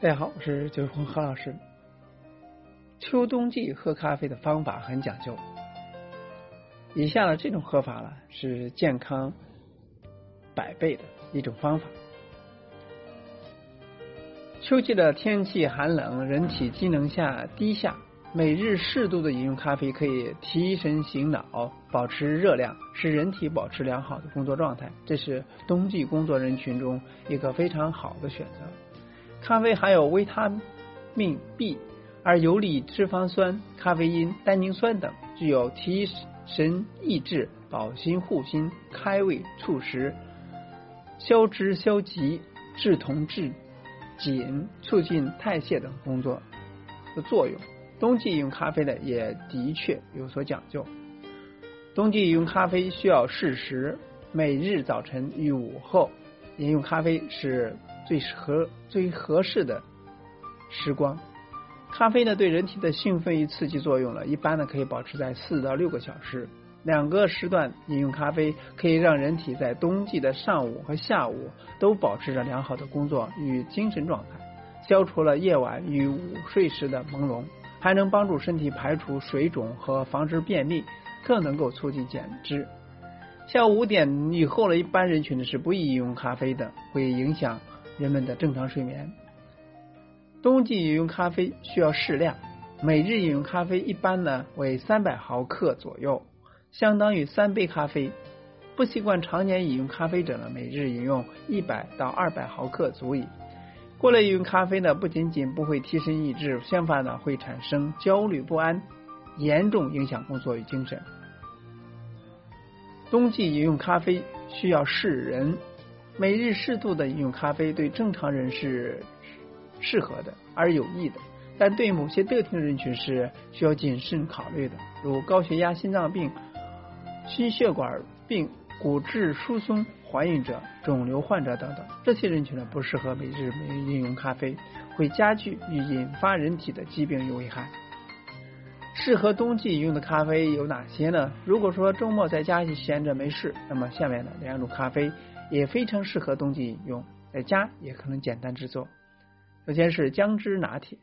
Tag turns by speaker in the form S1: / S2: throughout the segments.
S1: 大家好，我是九红何老师。秋冬季喝咖啡的方法很讲究，以下的这种喝法呢是健康百倍的一种方法。秋季的天气寒冷，人体机能下低下，每日适度的饮用咖啡可以提神醒脑，保持热量，使人体保持良好的工作状态。这是冬季工作人群中一个非常好的选择。咖啡含有维他命 B，而游离脂肪酸、咖啡因、单宁酸等，具有提神益智、保心护心、开胃促食、消脂消积、治痛治紧、促进代谢等工作的作用。冬季饮用咖啡呢，也的确有所讲究。冬季饮用咖啡需要适时，每日早晨与午后饮用咖啡是。最合最合适的时光，咖啡呢对人体的兴奋与刺激作用呢，一般呢可以保持在四到六个小时。两个时段饮用咖啡可以让人体在冬季的上午和下午都保持着良好的工作与精神状态，消除了夜晚与午睡时的朦胧，还能帮助身体排除水肿和防止便秘，更能够促进减脂。下午五点以后呢，一般人群呢是不宜饮用咖啡的，会影响。人们的正常睡眠。冬季饮用咖啡需要适量，每日饮用咖啡一般呢为三百毫克左右，相当于三杯咖啡。不习惯常年饮用咖啡者呢，每日饮用一百到二百毫克足矣。过量饮用咖啡呢，不仅仅不会提神益智，相反呢会产生焦虑不安，严重影响工作与精神。冬季饮用咖啡需要适人。每日适度的饮用咖啡对正常人是适合的而有益的，但对某些特定人群是需要谨慎考虑的，如高血压、心脏病、心血管病、骨质疏松怀孕者、肿瘤患者等等，这些人群呢不适合每日每日饮用咖啡，会加剧与引发人体的疾病有危害。适合冬季饮用的咖啡有哪些呢？如果说周末在家里闲着没事，那么下面的两种咖啡。也非常适合冬季饮用，在家也可能简单制作。首先是姜汁拿铁。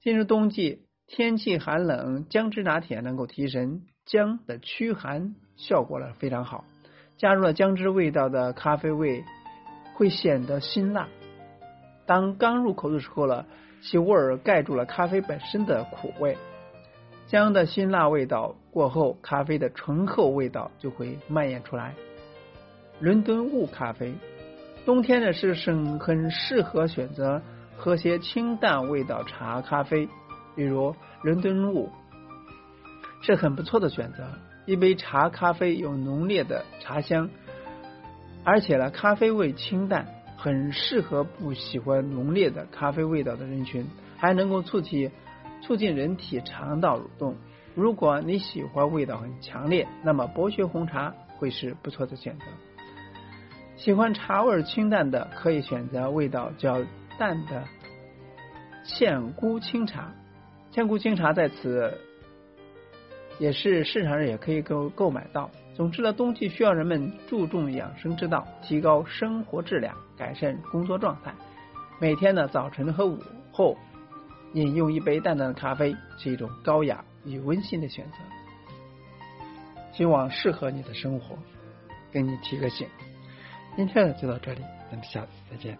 S1: 进入冬季，天气寒冷，姜汁拿铁能够提神，姜的驱寒效果呢非常好。加入了姜汁味道的咖啡味会显得辛辣。当刚入口的时候呢，其味儿盖住了咖啡本身的苦味。姜的辛辣味道过后，咖啡的醇厚味道就会蔓延出来。伦敦雾咖啡，冬天呢是很很适合选择喝些清淡味道茶咖啡，比如伦敦雾是很不错的选择。一杯茶咖啡有浓烈的茶香，而且呢咖啡味清淡，很适合不喜欢浓烈的咖啡味道的人群，还能够促进促进人体肠道蠕动。如果你喜欢味道很强烈，那么伯爵红茶会是不错的选择。喜欢茶味清淡的，可以选择味道较淡的茜菇清茶。茜菇清茶在此也是市场上也可以购购买到。总之呢，冬季需要人们注重养生之道，提高生活质量，改善工作状态。每天呢，早晨和午后饮用一杯淡淡的咖啡，是一种高雅与温馨的选择。希望适合你的生活，给你提个醒。今天呢就到这里，咱们下次再见。